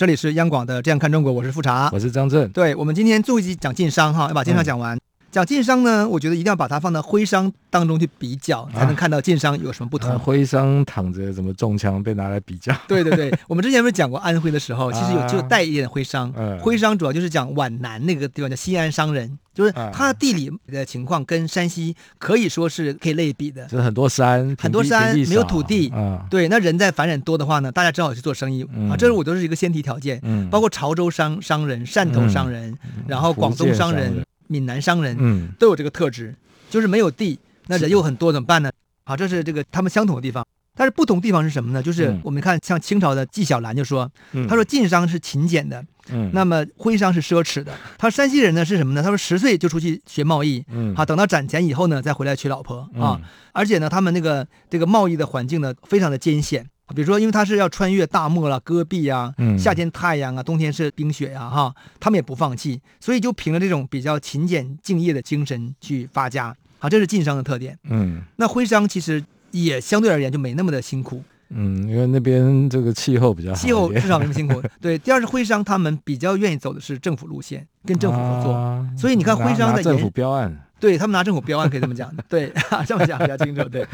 这里是央广的《这样看中国》，我是富察，我是张震。对，我们今天最后一集讲晋商哈，要把晋商讲完。嗯讲晋商呢，我觉得一定要把它放到徽商当中去比较，才能看到晋商有什么不同。啊、徽商躺着怎么中枪被拿来比较？对对对，我们之前不是讲过安徽的时候，其实有就带一点徽商。啊、徽商主要就是讲皖南那个地方叫西安商人，就是它地理的情况跟山西可以说是可以类比的。就是很多山，很多山没有土地。啊、对，那人在繁衍多的话呢，大家只好去做生意、嗯、啊。这是我都是一个先提条件。嗯、包括潮州商商人、汕头商人，嗯、然后广东商人。闽南商人，嗯，都有这个特质，就是没有地，那人又很多，怎么办呢？好，这是这个他们相同的地方，但是不同地方是什么呢？就是我们看像清朝的纪晓岚就说，他说晋商是勤俭的，嗯，那么徽商是奢侈的。他山西人呢是什么呢？他说十岁就出去学贸易，嗯，好，等到攒钱以后呢再回来娶老婆啊，而且呢他们那个这个贸易的环境呢非常的艰险。比如说，因为他是要穿越大漠了、戈壁啊，夏天太阳啊，冬天是冰雪呀，哈，他们也不放弃，所以就凭着这种比较勤俭敬业的精神去发家，好，这是晋商的特点。嗯，那徽商其实也相对而言就没那么的辛苦。嗯，因为那边这个气候比较好，气候至少没那么辛苦。对，第二是徽商他们比较愿意走的是政府路线，跟政府合作，啊、所以你看徽商的政府标案，对他们拿政府标案可以这么讲，对，这么讲比较清楚。对，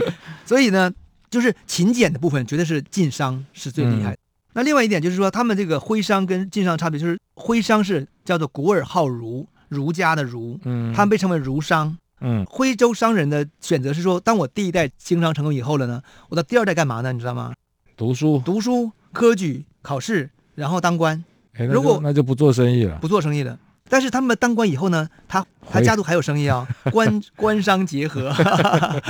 所以呢。就是勤俭的部分，绝对是晋商是最厉害的。嗯、那另外一点就是说，他们这个徽商跟晋商差别，就是徽商是叫做古尔好儒，儒家的儒，嗯，他们被称为儒商。嗯，徽州商人的选择是说，当我第一代经商成功以后了呢，我到第二代干嘛呢？你知道吗？读书，读书，科举，考试，然后当官。如果那就不做生意了，不做生意了。但是他们当官以后呢，他他家族还有生意啊，官 官商结合，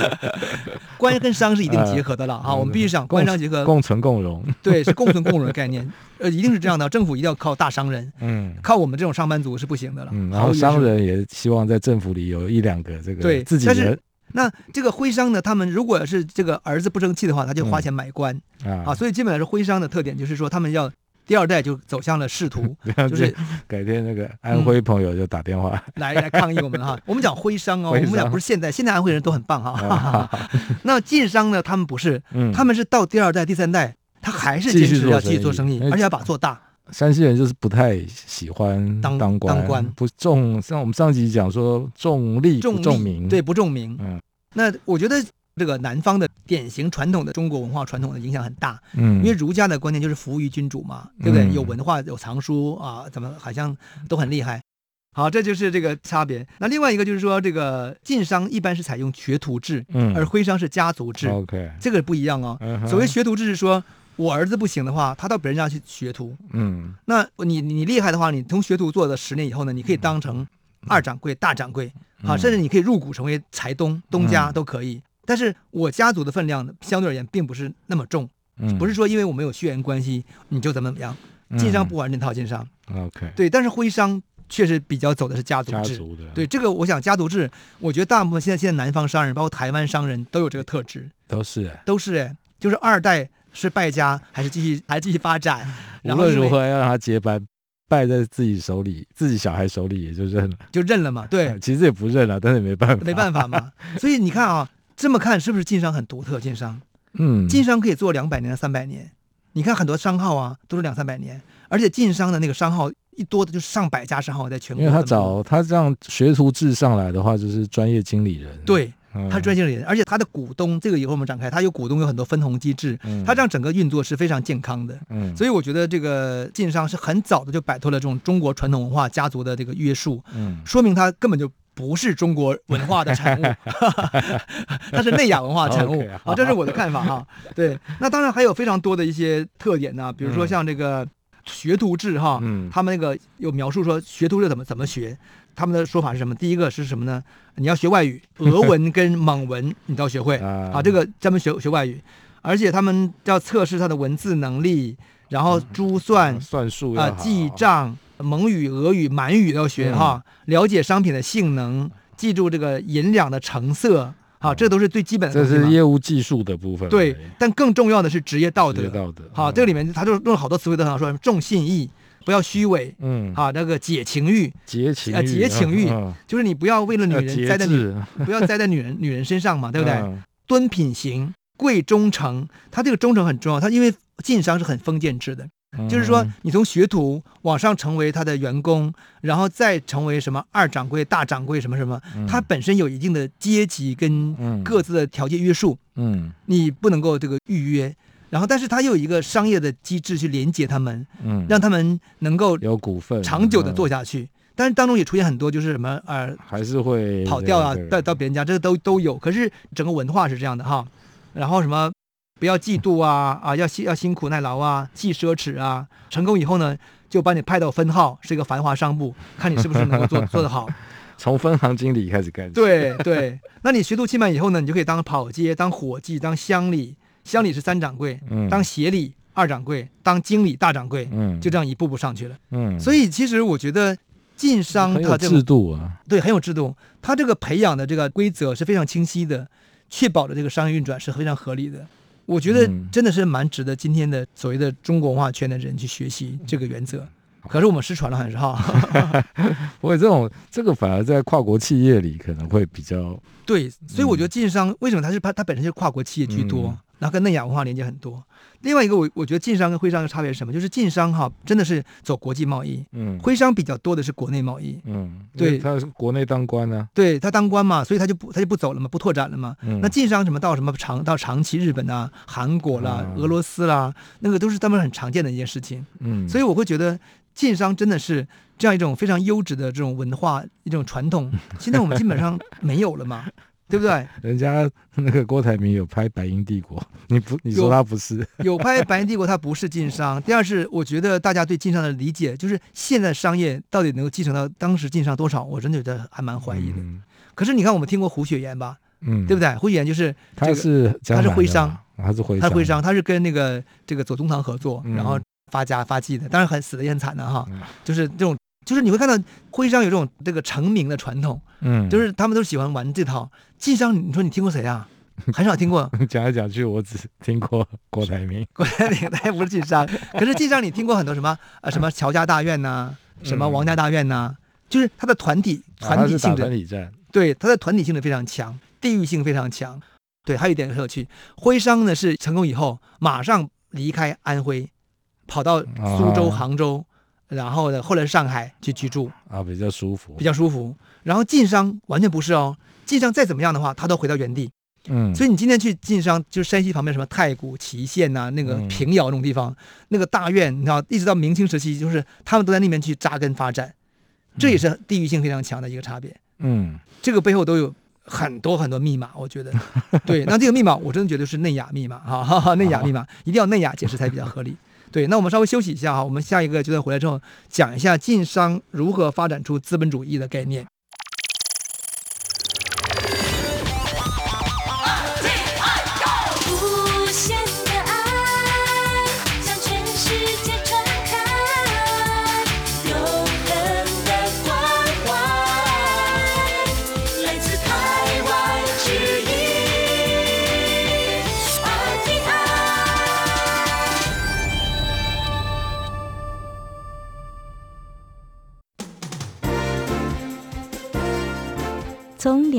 官跟商是一定结合的了啊。我们必须讲官商结合，共存共荣。对，是共存共荣的概念，呃，一定是这样的。政府一定要靠大商人，嗯，靠我们这种上班族是不行的了。嗯，然后商人也希望在政府里有一两个这个对自己人。那这个徽商呢，他们如果是这个儿子不争气的话，他就花钱买官啊。所以基本上是徽商的特点，就是说他们要。第二代就走向了仕途，就是改天那个安徽朋友就打电话、嗯、来 来抗议我们哈。我们讲徽商哦，商我们讲不是现在，现在安徽人都很棒哈。那晋商呢？他们不是，嗯、他们是到第二代、第三代，他还是坚持要继续做生意，而且要把做大。山西人就是不太喜欢当当官，当官不重，像我们上集讲说重利不重名，对，不重名。嗯，那我觉得。这个南方的典型传统的中国文化传统的影响很大，嗯，因为儒家的观念就是服务于君主嘛，对不对？有文化有藏书啊，怎么好像都很厉害。好，这就是这个差别。那另外一个就是说，这个晋商一般是采用学徒制，嗯，而徽商是家族制。OK，这个不一样哦。所谓学徒制是说，我儿子不行的话，他到别人家去学徒，嗯，那你你厉害的话，你从学徒做了十年以后呢，你可以当成二掌柜、大掌柜，好，甚至你可以入股成为财东，东家都可以。但是我家族的分量相对而言并不是那么重，嗯，不是说因为我们有血缘关系你就怎么怎么样，晋商不玩这套，晋商，OK，对，但是徽商确实比较走的是家族制，对这个我想家族制，我觉得大部分现在现在南方商人，包括台湾商人都有这个特质，都是。都是哎，就是二代是败家还是继续 还继续发展，无论如何要让他接班，败在自己手里，自己小孩手里也就认了，就认了嘛，对，其实也不认了，但是也没办法，没办法嘛，所以你看啊。这么看是不是晋商很独特？晋商，嗯，晋商可以做两百年、三百年。你看很多商号啊，都是两三百年，而且晋商的那个商号一多的就上百家商号在全国。因为他找他这样学徒制上来的话，就是专业经理人。对，他专业经理人，而且他的股东，这个以后我们展开，他有股东，有很多分红机制，他这样整个运作是非常健康的。嗯，所以我觉得这个晋商是很早的就摆脱了这种中国传统文化家族的这个约束，嗯，说明他根本就。不是中国文化的产物，它是内亚文化的产物。啊，这是我的看法哈。对，那当然还有非常多的一些特点呢，比如说像这个学徒制哈，他们那个有描述说学徒制怎么怎么学，他们的说法是什么？第一个是什么呢？你要学外语，俄文跟蒙文你都要学会啊。这个专门学学外语，而且他们要测试他的文字能力，然后珠算算术啊，记账。蒙语、俄语、满语都要学哈，了解商品的性能，记住这个银两的成色，好，这都是最基本的。这是业务技术的部分。对，但更重要的是职业道德。职业道德。好，这个里面他就用了好多词汇，都想说重信义，不要虚伪。嗯。好，那个解情欲。解情欲。啊，解情欲，就是你不要为了女人栽在女，不要栽在女人女人身上嘛，对不对？敦品行。贵忠诚，他这个忠诚很重要。他因为晋商是很封建制的，嗯、就是说你从学徒往上成为他的员工，然后再成为什么二掌柜、大掌柜什么什么，他本身有一定的阶级跟各自的条件约束。嗯，你不能够这个预约，然后但是他又有一个商业的机制去连接他们，嗯，让他们能够有股份长久的做下去。但是当中也出现很多就是什么呃，还是会跑掉啊，到到别人家，这个都都有。可是整个文化是这样的哈。然后什么，不要嫉妒啊啊，要辛要辛苦耐劳啊，忌奢侈啊。成功以后呢，就把你派到分号，是一个繁华商部，看你是不是能够做 做得好。从分行经理开始干。对对，那你学徒期满以后呢，你就可以当跑街、当伙计、当乡里。乡里是三掌柜，嗯，当协理二掌柜，当经理大掌柜，嗯，就这样一步步上去了。嗯，所以其实我觉得晋商它这个制度啊，对，很有制度，它这个培养的这个规则是非常清晰的。确保了这个商业运转是非常合理的，我觉得真的是蛮值得今天的所谓的中国文化圈的人去学习这个原则。可是我们失传了很是哈。不过这种这个反而在跨国企业里可能会比较对，所以我觉得晋商为什么它是它它本身就是跨国企业居多。嗯然后跟内亚文化连接很多。另外一个，我我觉得晋商跟徽商的差别是什么？就是晋商哈，真的是走国际贸易，嗯，徽商比较多的是国内贸易，嗯，对，他是国内当官呢、啊，对他当官嘛，所以他就不他就不走了嘛，不拓展了嘛。嗯、那晋商什么到什么长到长期日本啊、韩国啦、嗯、俄罗斯啦，那个都是他们很常见的一件事情。嗯，所以我会觉得晋商真的是这样一种非常优质的这种文化一种传统，现在我们基本上没有了嘛。对不对？人家那个郭台铭有拍《白银帝国》，你不你说他不是？有，有拍《白银帝国》，他不是晋商。第二是，我觉得大家对晋商的理解，就是现在商业到底能够继承到当时晋商多少，我真的觉得还蛮怀疑的。嗯、可是你看，我们听过胡雪岩吧？嗯，对不对？胡雪岩就是、这个、他是他是徽商，他是徽他徽商，他是跟那个这个左宗棠合作，然后发家发迹的，当然很死的也很惨的哈，嗯、就是这种。就是你会看到徽商有这种这个成名的传统，嗯，就是他们都喜欢玩这套。晋商，你说你听过谁啊？很少听过。讲来讲去，我只听过郭台铭。郭台铭他也不是晋商，可是晋商你听过很多什么呃什么乔家大院呐、啊，什么王家大院呐、啊，嗯、就是他的团体团体性质，团体战。对，他的团体性质非常强，地域性非常强。对，还有一点很有趣，徽商呢是成功以后马上离开安徽，跑到苏州、杭州。啊然后呢，后来上海去居住啊，比较舒服，比较舒服。然后晋商完全不是哦，晋商再怎么样的话，他都回到原地。嗯，所以你今天去晋商，就是山西旁边什么太谷、祁县呐，那个平遥那种地方，嗯、那个大院，你知道，一直到明清时期，就是他们都在那边去扎根发展。这也是地域性非常强的一个差别。嗯，这个背后都有很多很多密码，我觉得。对，那这个密码我真的觉得是内雅密码哈，哈哈，内雅密码一定要内雅解释才比较合理。对，那我们稍微休息一下哈，我们下一个阶段回来之后，讲一下晋商如何发展出资本主义的概念。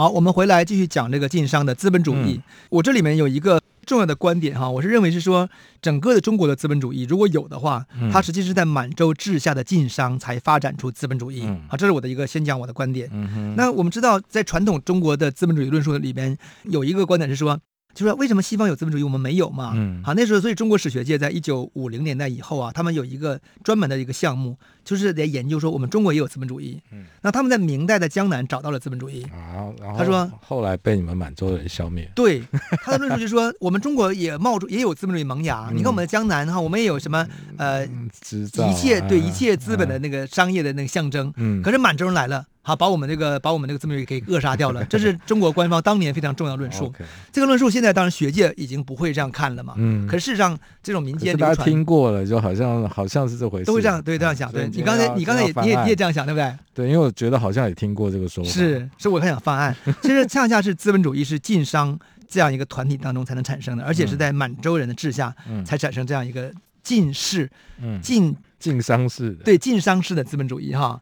好，我们回来继续讲这个晋商的资本主义。嗯、我这里面有一个重要的观点哈，我是认为是说，整个的中国的资本主义如果有的话，它实际是在满洲治下的晋商才发展出资本主义。嗯、好，这是我的一个先讲我的观点。嗯、那我们知道，在传统中国的资本主义论述里边，有一个观点是说。就是说，为什么西方有资本主义，我们没有嘛？嗯，好，那时候，所以中国史学界在一九五零年代以后啊，他们有一个专门的一个项目，就是来研究说，我们中国也有资本主义。嗯，那他们在明代的江南找到了资本主义。啊，然后他说，后来被你们满洲人消灭。对，他的论述就是说，我们中国也冒出也有资本主义萌芽。嗯、你看我们的江南哈，我们也有什么呃，一切对一切资本的那个商业的那个象征。嗯，可是满洲人来了。好，把我们这个把我们这个资本主义给扼杀掉了，这是中国官方当年非常重要论述。这个论述现在当然学界已经不会这样看了嘛。嗯。可是事实上，这种民间大家听过了，就好像好像是这回事。都会这样对这样想。对你刚才你刚才也你也你也这样想对不对？对，因为我觉得好像也听过这个说法。是，所以我很想翻案。其实恰恰是资本主义是晋商这样一个团体当中才能产生的，而且是在满洲人的治下才产生这样一个晋氏、晋晋商式的。对晋商式的资本主义哈。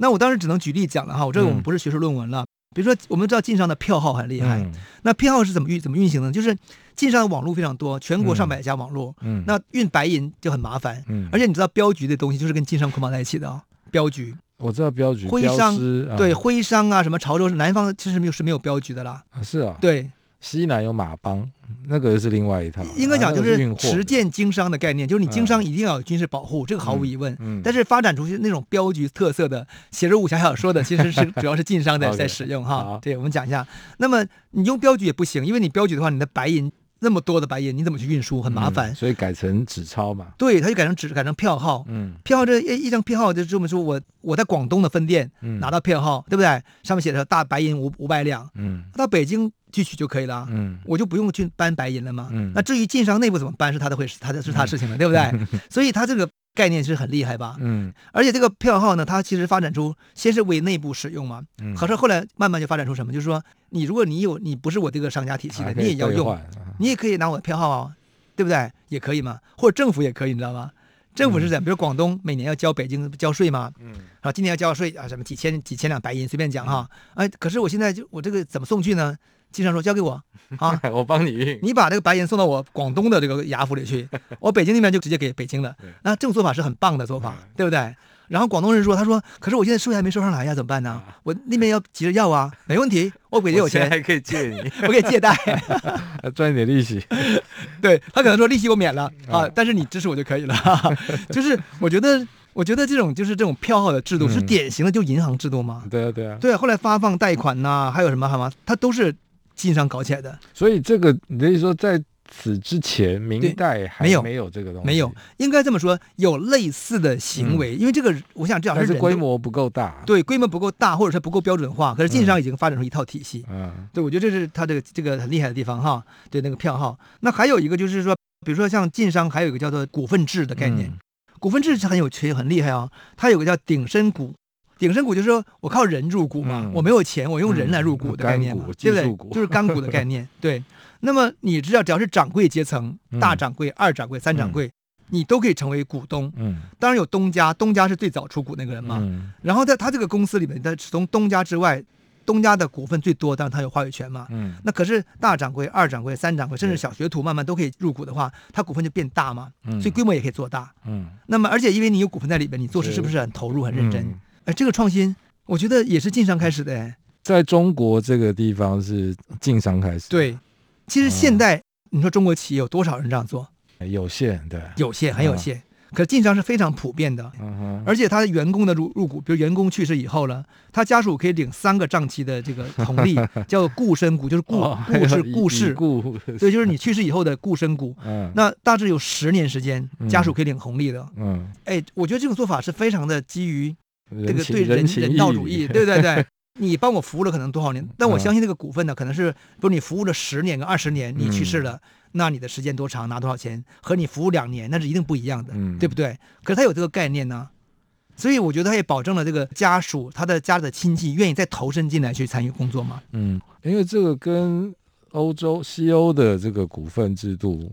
那我当时只能举例讲了哈，我这个我们不是学术论文了。嗯、比如说，我们知道晋商的票号很厉害，嗯、那票号是怎么运怎么运行呢？就是晋商的网络非常多，全国上百家网络，嗯，那运白银就很麻烦，嗯，而且你知道镖局的东西就是跟晋商捆绑在一起的啊，镖局。我知道镖局，徽商师对徽商啊，什么潮州是南方其实没有是没有镖局的啦，是啊，对。西南有马帮，那个是另外一套。应该讲就是实践经商的概念，就是你经商一定要有军事保护，这个毫无疑问。嗯。但是发展出去那种镖局特色的写着武侠小说的，其实是 主要是晋商在在使用哈。对，我们讲一下。那么你用镖局也不行，因为你镖局的话，你的白银那么多的白银，你怎么去运输？很麻烦。所以改成纸钞嘛。对，他就改成纸，改成票号。嗯。票号这一一张票号就这么说，我我在广东的分店拿到票号，对不对？上面写着大白银五五百两。嗯。到北京。去取就可以了，嗯，我就不用去搬白银了嘛，嗯，那至于晋商内部怎么搬，是他的会，他的是他事情了，嗯、对不对？所以他这个概念是很厉害吧，嗯，而且这个票号呢，它其实发展出先是为内部使用嘛，嗯，可是后来慢慢就发展出什么，就是说你如果你有你不是我这个商家体系的，你也要用，你也可以拿我的票号啊，对不对？也可以嘛，或者政府也可以，你知道吗？政府是怎样？比如广东每年要交北京交税嘛，嗯，啊，今年要交税啊，什么几千几千两白银，随便讲哈，哎，可是我现在就我这个怎么送去呢？晋商说：“交给我，啊，我帮你运。你把这个白银送到我广东的这个衙府里去，我北京那边就直接给北京的。那这种做法是很棒的做法，对不对？然后广东人说：他说，可是我现在税还没收上来呀，怎么办呢？我那边要急着要啊，没问题，我北京有钱，还可以借你，我可以借贷，赚一点利息。对，他可能说利息我免了啊，但是你支持我就可以了。就是我觉得。”我觉得这种就是这种票号的制度是典型的，就银行制度嘛。对啊，对啊。对啊，后来发放贷款呐、啊，还有什么什么，它都是晋商搞起来的。所以这个你可以说，在此之前，明代还没有没有这个东西。没有，应该这么说，有类似的行为，嗯、因为这个，我想至少是规模不够大。对，规模不够大，或者说不够标准化。可是晋商已经发展出一套体系。嗯。对，我觉得这是他这个这个很厉害的地方哈。对，那个票号。那还有一个就是说，比如说像晋商，还有一个叫做股份制的概念。嗯股份制是很有趣、很厉害啊、哦！它有个叫鼎身股，顶身股就是说我靠人入股嘛，嗯、我没有钱，我用人来入股的概念对不对？就是干股的概念。对，那么你知道，只要是掌柜阶层，大掌柜、二掌柜、三掌柜，嗯、你都可以成为股东。嗯，当然有东家，东家是最早出股那个人嘛。嗯、然后在他这个公司里面，在从东家之外。东家的股份最多，但是他有话语权嘛。嗯，那可是大掌柜、二掌柜、三掌柜，甚至小学徒慢慢都可以入股的话，他股份就变大嘛。嗯，所以规模也可以做大。嗯，那么而且因为你有股份在里边，你做事是不是很投入、很认真？哎，这个创新，我觉得也是晋商开始的。哎，在中国这个地方是晋商开始。对，其实现在你说中国企业有多少人这样做？有限，对，有限，很有限。可是晋商是非常普遍的，而且他的员工的入入股，比如员工去世以后了，他家属可以领三个账期的这个红 利，叫固身股，就是顾顾是顾氏，对，就是你去世以后的固身股。那大致有十年时间，家属可以领红利的。嗯，哎，我觉得这种做法是非常的基于这个对人人道主义，对对对。你帮我服务了可能多少年，但我相信这个股份呢，可能是不是你服务了十年跟二十年，你去世了。那你的时间多长，拿多少钱，和你服务两年那是一定不一样的，嗯、对不对？可是他有这个概念呢，所以我觉得他也保证了这个家属他的家里的亲戚愿意再投身进来去参与工作嘛。嗯，因为这个跟欧洲西欧的这个股份制度，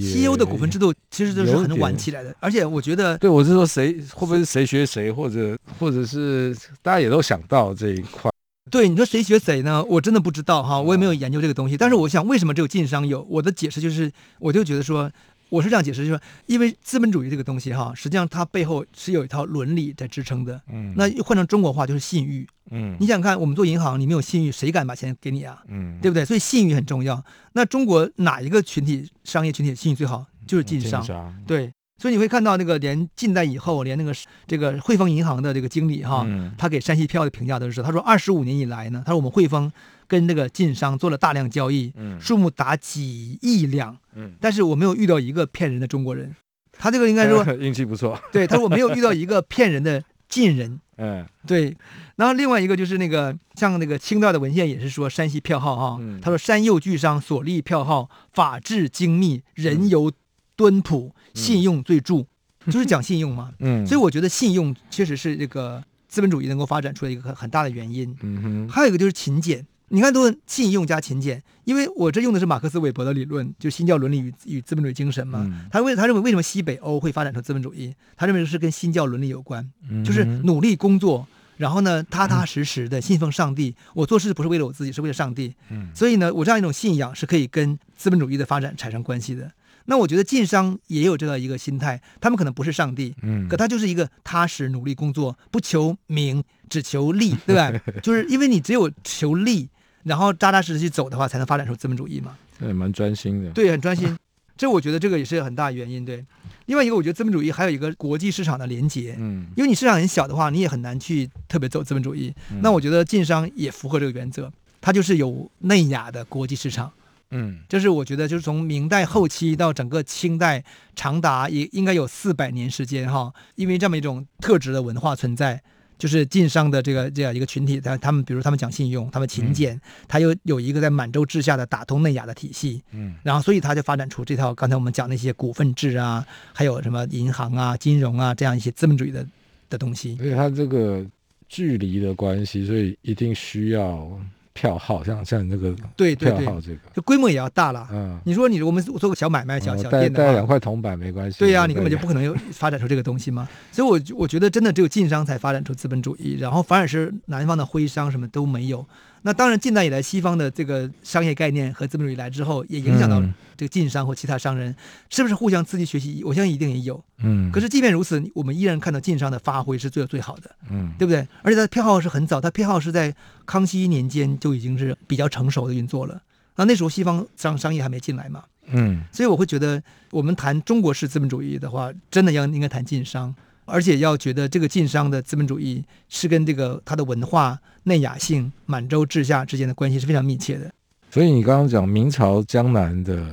西欧的股份制度其实都是很晚起来的，而且我觉得，对我是说谁会不会是谁学谁，或者或者是大家也都想到这一块。对，你说谁学谁呢？我真的不知道哈，我也没有研究这个东西。但是我想，为什么只有晋商有？我的解释就是，我就觉得说，我是这样解释，就是说，因为资本主义这个东西哈，实际上它背后是有一套伦理在支撑的。嗯，那换成中国话就是信誉。嗯，你想想看，我们做银行，你没有信誉，谁敢把钱给你啊？嗯，对不对？所以信誉很重要。那中国哪一个群体商业群体信誉最好？就是晋商。嗯、对。所以你会看到那个连近代以后，连那个这个汇丰银行的这个经理哈，嗯、他给山西票的评价都是，他说二十五年以来呢，他说我们汇丰跟那个晋商做了大量交易，嗯、数目达几亿两，嗯、但是我没有遇到一个骗人的中国人，他这个应该说 运气不错，对，他说我没有遇到一个骗人的晋人，嗯，对，然后另外一个就是那个像那个清代的文献也是说山西票号哈，嗯、他说山右巨商所立票号法制精密，人由敦朴。信用最著，就是讲信用嘛。嗯，所以我觉得信用确实是这个资本主义能够发展出来一个很很大的原因。嗯哼，还有一个就是勤俭。你看，都是信用加勤俭，因为我这用的是马克思韦伯的理论，就新教伦理与与资本主义精神嘛。嗯、他为他认为为什么西北欧会发展成资本主义？他认为是跟新教伦理有关，就是努力工作，然后呢踏踏实实的信奉上帝。我做事不是为了我自己，是为了上帝。嗯，所以呢，我这样一种信仰是可以跟资本主义的发展产生关系的。那我觉得晋商也有这样一个心态，他们可能不是上帝，嗯，可他就是一个踏实努力工作，不求名，只求利，对吧？就是因为你只有求利，然后扎扎实实去走的话，才能发展出资本主义嘛。对，蛮专心的。对，很专心。这我觉得这个也是很大原因。对，另外一个我觉得资本主义还有一个国际市场的连接，嗯，因为你市场很小的话，你也很难去特别走资本主义。嗯、那我觉得晋商也符合这个原则，它就是有内亚的国际市场。嗯，这是我觉得，就是从明代后期到整个清代，长达也应该有四百年时间哈。因为这么一种特质的文化存在，就是晋商的这个这样一个群体，他他们比如他们讲信用，他们勤俭，他又有一个在满洲治下的打通内亚的体系，嗯，然后所以他就发展出这套刚才我们讲那些股份制啊，还有什么银行啊、金融啊这样一些资本主义的的东西。所以他这个距离的关系，所以一定需要。票号像像那个对对对，就规模也要大了。嗯，你说你我们做个小买卖、小小店的话，带两块铜板没关系。对呀，你根本就不可能有发展出这个东西嘛。所以，我我觉得真的只有晋商才发展出资本主义，然后反而是南方的徽商什么都没有。那当然，近代以来，西方的这个商业概念和资本主义来之后，也影响到这个晋商或其他商人，嗯、是不是互相刺激学习？我相信一定也有。嗯。可是即便如此，我们依然看到晋商的发挥是最最好的。嗯，对不对？而且它票号是很早，他票号是在康熙年间就已经是比较成熟的运作了。那那时候西方商商业还没进来嘛。嗯。所以我会觉得，我们谈中国式资本主义的话，真的要应该谈晋商。而且要觉得这个晋商的资本主义是跟这个它的文化内雅性、满洲治下之间的关系是非常密切的。所以你刚刚讲明朝江南的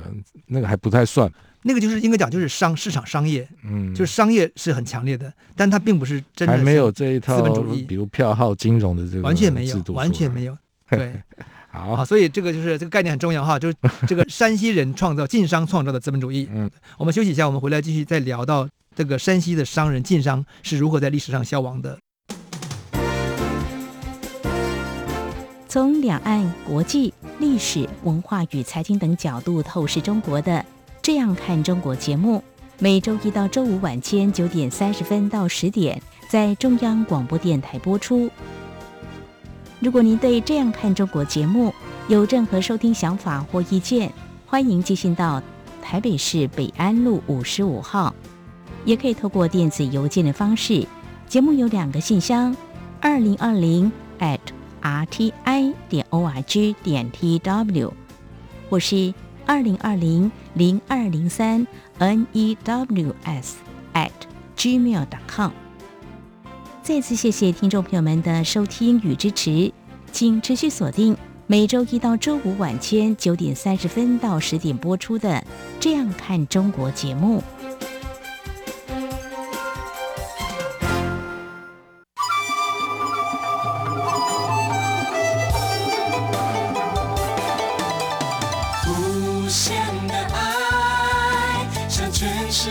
那个还不太算，那个就是应该讲就是商市场商业，嗯，就是商业是很强烈的，但它并不是真的还没有这一套资本主义，比如票号金融的这个完全没有，完全没有。对，好，好，所以这个就是这个概念很重要哈，就是这个山西人创造晋商创造的资本主义。嗯，我们休息一下，我们回来继续再聊到。这个山西的商人晋商是如何在历史上消亡的？从两岸、国际、历史文化与财经等角度透视中国的《这样看中国》节目，每周一到周五晚间九点三十分到十点在中央广播电台播出。如果您对《这样看中国》节目有任何收听想法或意见，欢迎寄信到台北市北安路五十五号。也可以透过电子邮件的方式，节目有两个信箱：二零二零 at rti 点 org 点 tw，或是二零二零零二零三 news at gmail.com。再次谢谢听众朋友们的收听与支持，请持续锁定每周一到周五晚间九点三十分到十点播出的《这样看中国》节目。好，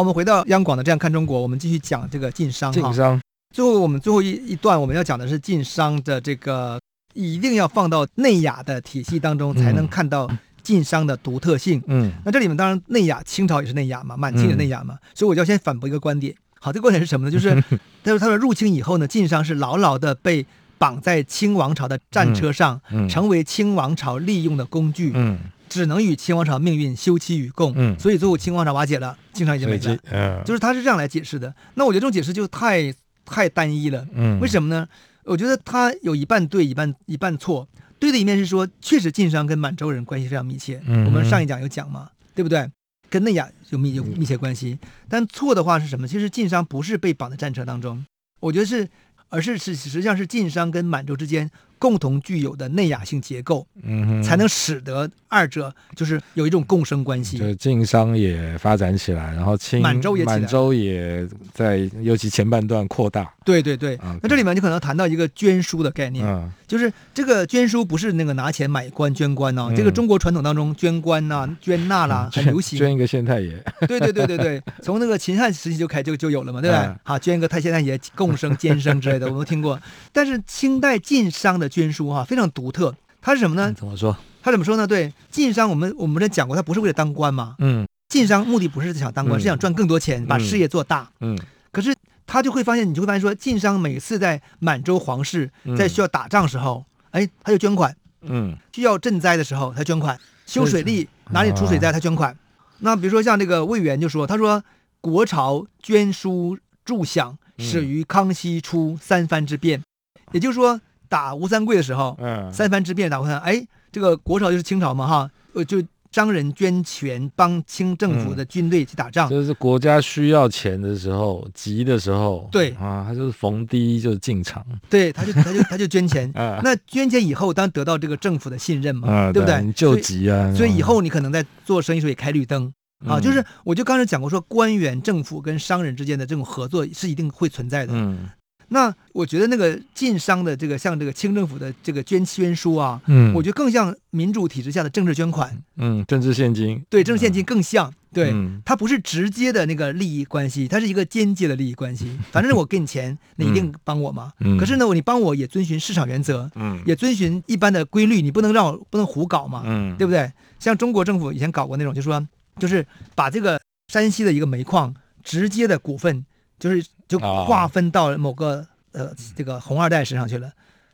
我们回到央广的《这样看中国》，我们继续讲这个晋商。晋商最后我们最后一一段我们要讲的是晋商的这个一定要放到内亚的体系当中才能看到晋商的独特性。嗯，那这里面当然内亚清朝也是内亚嘛，满清的内亚嘛，嗯、所以我就要先反驳一个观点。好，这个观点是什么呢？就是他 说他说入侵以后呢，晋商是牢牢的被绑在清王朝的战车上，嗯嗯、成为清王朝利用的工具。嗯。只能与清王朝命运休戚与共，嗯，所以最后清王朝瓦解了，清朝已经没了，嗯，就是他是这样来解释的。那我觉得这种解释就太太单一了，嗯，为什么呢？我觉得他有一半对，一半一半错。对的一面是说，确实晋商跟满洲人关系非常密切，嗯，我们上一讲有讲嘛，对不对？跟内雅有密有密切关系。但错的话是什么？其实晋商不是被绑在战车当中，我觉得是，而是是实际上是晋商跟满洲之间。共同具有的内雅性结构，嗯哼，才能使得二者就是有一种共生关系。就晋商也发展起来，然后清满洲也满洲也在尤其前半段扩大。对对对.那这里面就可能谈到一个捐书的概念，嗯、就是这个捐书不是那个拿钱买官捐官哦，嗯、这个中国传统当中捐官呐、啊、捐纳啦很流行，捐一个县太爷。对对对对对，从那个秦汉时期就开就就有了嘛，对吧？嗯、好，捐一个太县太爷共生 兼生之类的，我们都听过。但是清代晋商的捐书哈、啊、非常独特，它是什么呢？怎么说？他怎么说呢？对，晋商我们我们这讲过，他不是为了当官嘛，嗯，晋商目的不是想当官，嗯、是想赚更多钱，把事业做大，嗯，可是。他就会发现，你就会发现说，晋商每次在满洲皇室在需要打仗时候，嗯、哎，他就捐款，嗯，需要赈灾的时候他捐款，修水利哪里出水灾他捐款。啊、那比如说像这个魏源就说，他说国朝捐书助饷，始于康熙初三藩之变，嗯、也就是说打吴三桂的时候，嗯，三藩之变打吴三，哎，这个国朝就是清朝嘛，哈，呃就。商人捐钱帮清政府的军队去打仗，嗯，就是国家需要钱的时候，急的时候，对。啊，他就是逢低就进场，对，他就他就他就捐钱，啊、那捐钱以后当然得到这个政府的信任嘛，啊、对不对？救急啊所，所以以后你可能在做生意时候也开绿灯、嗯、啊，就是我就刚才讲过说，官员、政府跟商人之间的这种合作是一定会存在的，嗯。那我觉得那个晋商的这个像这个清政府的这个捐捐书啊，嗯，我觉得更像民主体制下的政治捐款，嗯，政治现金，对，政治现金更像，嗯、对，它不是直接的那个利益关系，它是一个间接的利益关系。反正我给你钱，你一定帮我嘛。嗯、可是呢，你帮我也遵循市场原则，嗯，也遵循一般的规律，你不能让我不能胡搞嘛，嗯，对不对？像中国政府以前搞过那种，就是说，就是把这个山西的一个煤矿直接的股份。就是就划分到某个呃这个红二代身上去了，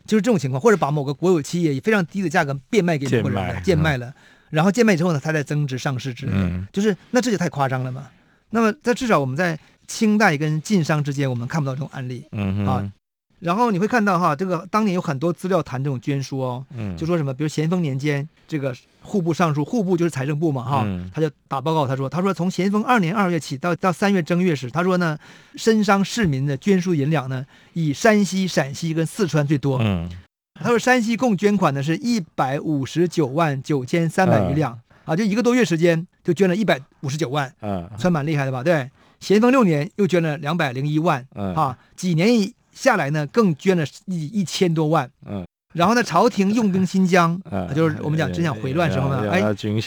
就是这种情况，或者把某个国有企业以非常低的价格变卖给某个人，贱卖了，然后贱卖之后呢，它再增值上市之类的，就是那这就太夸张了嘛。那么在至少我们在清代跟晋商之间，我们看不到这种案例，嗯啊。然后你会看到哈，这个当年有很多资料谈这种捐书哦，嗯，就说什么，比如咸丰年间，这个户部尚书，户部就是财政部嘛，哈，他就打报告，他说，他说从咸丰二年二月起到到三月正月时，他说呢，深商市民的捐书银两呢，以山西、陕西跟四川最多，嗯，他说山西共捐款呢是一百五十九万九千三百余两，啊，就一个多月时间就捐了一百五十九万，嗯，算蛮厉害的吧？对，咸丰六年又捐了两百零一万，嗯，啊，几年一。下来呢，更捐了一一千多万。嗯，然后呢，朝廷用兵新疆，嗯、就是我们讲真想回乱时候呢，哎，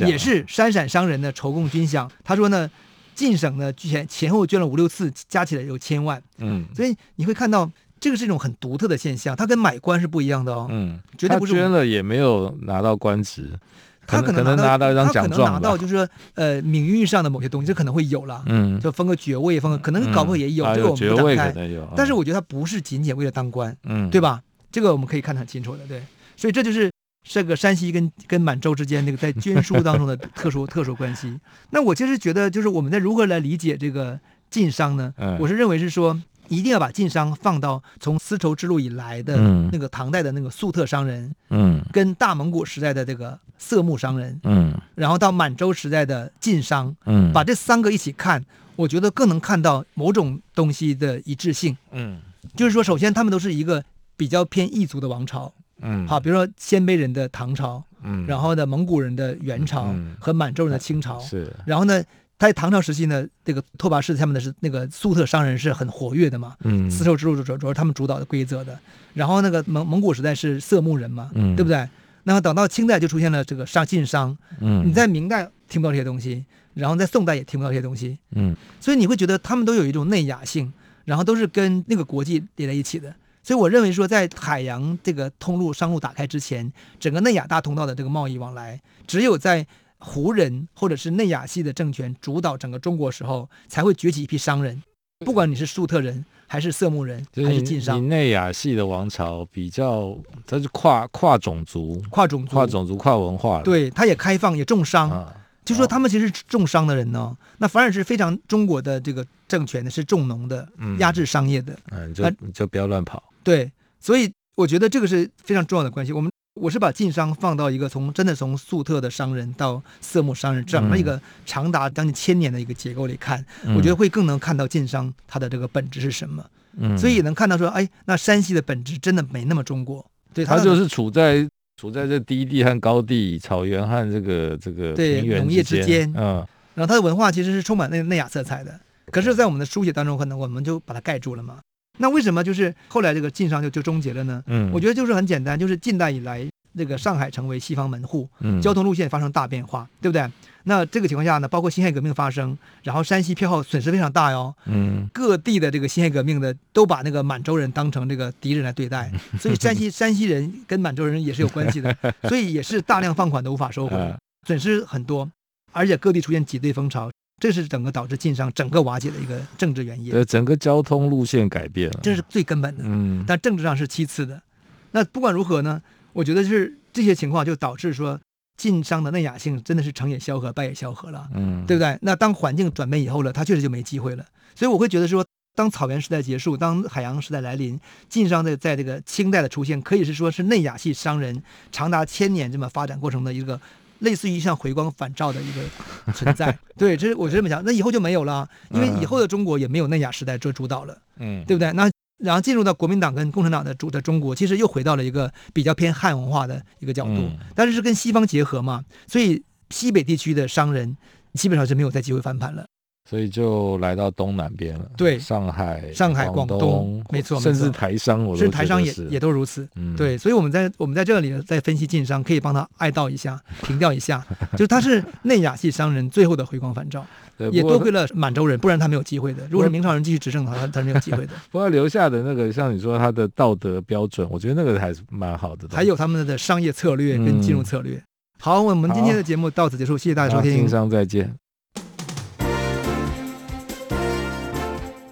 也是山陕商人呢筹供军饷。他说呢，晋省呢前前后捐了五六次，加起来有千万。嗯，所以你会看到这个是一种很独特的现象，它跟买官是不一样的哦。嗯，绝对不是捐了也没有拿到官职。他可能拿到一张奖状，他可能拿到就是说，呃，名誉上的某些东西，这可能会有了，嗯，就封个爵位，封个可能搞不好也有，这个我们不展开。但是我觉得他不是仅仅为了当官，嗯，对吧？这个我们可以看得很清楚的，对。所以这就是这个山西跟跟满洲之间那个在捐书当中的特殊 特殊关系。那我其实觉得，就是我们在如何来理解这个晋商呢？我是认为是说。一定要把晋商放到从丝绸之路以来的那个唐代的那个粟特商人，嗯，跟大蒙古时代的这个色目商人，嗯，然后到满洲时代的晋商，嗯，把这三个一起看，我觉得更能看到某种东西的一致性，嗯，就是说，首先他们都是一个比较偏异族的王朝，嗯，好，比如说鲜卑人的唐朝，嗯，然后呢，蒙古人的元朝和满洲人的清朝，是，然后呢。他在唐朝时期呢，这个拓跋氏他们的是那个粟特商人是很活跃的嘛，嗯，丝绸之路主主要是他们主导的规则的。然后那个蒙蒙古时代是色目人嘛，嗯，对不对？那么等到清代就出现了这个商晋商，嗯，你在明代听不到这些东西，然后在宋代也听不到这些东西，嗯，所以你会觉得他们都有一种内雅性。然后都是跟那个国际连在一起的。所以我认为说，在海洋这个通路商路打开之前，整个内亚大通道的这个贸易往来，只有在胡人或者是内亚系的政权主导整个中国时候，才会崛起一批商人。不管你是粟特人，还是色目人，还是晋商，内亚系的王朝比较，它是跨跨种族、跨种族、跨种族、跨文化的。对，它也开放，也重商。啊就说他们其实是重商的人呢，哦，那反而是非常中国的这个政权呢是重农的，嗯，压制商业的。嗯，就你就不要乱跑。对，所以我觉得这个是非常重要的关系。我们我是把晋商放到一个从真的从粟特的商人到色目商人这样的一个长达将近千年的一个结构里看，嗯，我觉得会更能看到晋商它的这个本质是什么。嗯，所以也能看到说，哎，那山西的本质真的没那么中国。对，它就是处在。处在这低地和高地、草原和这个这个对农业之间，嗯，然后它的文化其实是充满那内亚色彩的。可是，在我们的书写当中，可能我们就把它盖住了嘛。那为什么就是后来这个晋商就就终结了呢？嗯，我觉得就是很简单，就是近代以来，那个上海成为西方门户，嗯，交通路线发生大变化，对不对？那这个情况下呢，包括辛亥革命发生，然后山西票号损失非常大哟。嗯，各地的这个辛亥革命的都把那个满洲人当成这个敌人来对待，所以山西山西人跟满洲人也是有关系的，所以也是大量放款都无法收回，损失很多，而且各地出现挤兑风潮，这是整个导致晋商整个瓦解的一个政治原因。对，整个交通路线改变了，这是最根本的。嗯，但政治上是其次的。那不管如何呢，我觉得是这些情况就导致说。晋商的内雅性真的是成也萧何，败也萧何了，嗯，对不对？那当环境转变以后了，他确实就没机会了。所以我会觉得说，当草原时代结束，当海洋时代来临，晋商的在这个清代的出现，可以是说是内雅系商人长达千年这么发展过程的一个类似于像回光返照的一个 存在。对，这是我是这么想。那以后就没有了，因为以后的中国也没有嫩芽时代做主导了，嗯，对不对？那。然后进入到国民党跟共产党的主的中国，其实又回到了一个比较偏汉文化的一个角度，嗯、但是是跟西方结合嘛，所以西北地区的商人基本上是没有再机会翻盘了。所以就来到东南边了，对，上海、上海、广东，没错，甚至台商，我甚至台商也也都如此。嗯，对，所以我们在我们在这里在分析晋商，可以帮他哀悼一下，凭吊一下，就是他是内亚系商人最后的回光返照，也多亏了满洲人，不然他没有机会的。如果是明朝人继续执政的话，他他是没有机会的。不过留下的那个，像你说他的道德标准，我觉得那个还是蛮好的。还有他们的商业策略跟金融策略。好，我们今天的节目到此结束，谢谢大家收听。晋商再见。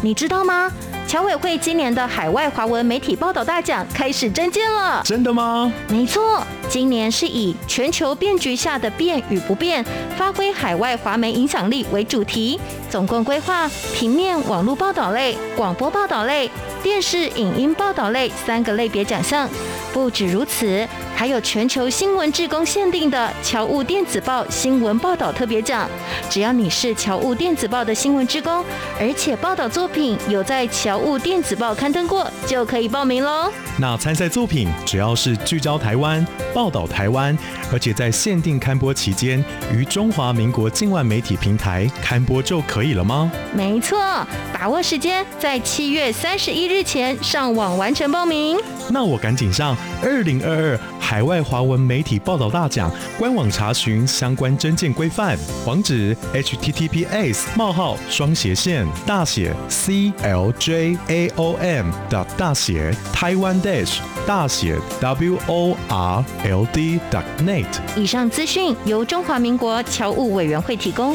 你知道吗？侨委会今年的海外华文媒体报道大奖开始征件了。真的吗？没错，今年是以全球变局下的变与不变，发挥海外华媒影响力为主题，总共规划平面、网络报道类、广播报道类、电视影音报道类三个类别奖项。不止如此，还有全球新闻志工限定的侨务电子报新闻报道特别奖。只要你是侨务电子报的新闻志工，而且报道作品有在侨务电子报刊登过，就可以报名喽。那参赛作品只要是聚焦台湾、报道台湾，而且在限定刊播期间于中华民国境外媒体平台刊播就可以了吗？没错，把握时间，在七月三十一日前上网完成报名。那我赶紧上二零二二海外华文媒体报道大奖官网查询相关征件规范，网址：https: 冒号双斜线大写 C L J A O M 的大写台湾 dash 大写 world dot net。以上资讯由中华民国侨务委员会提供。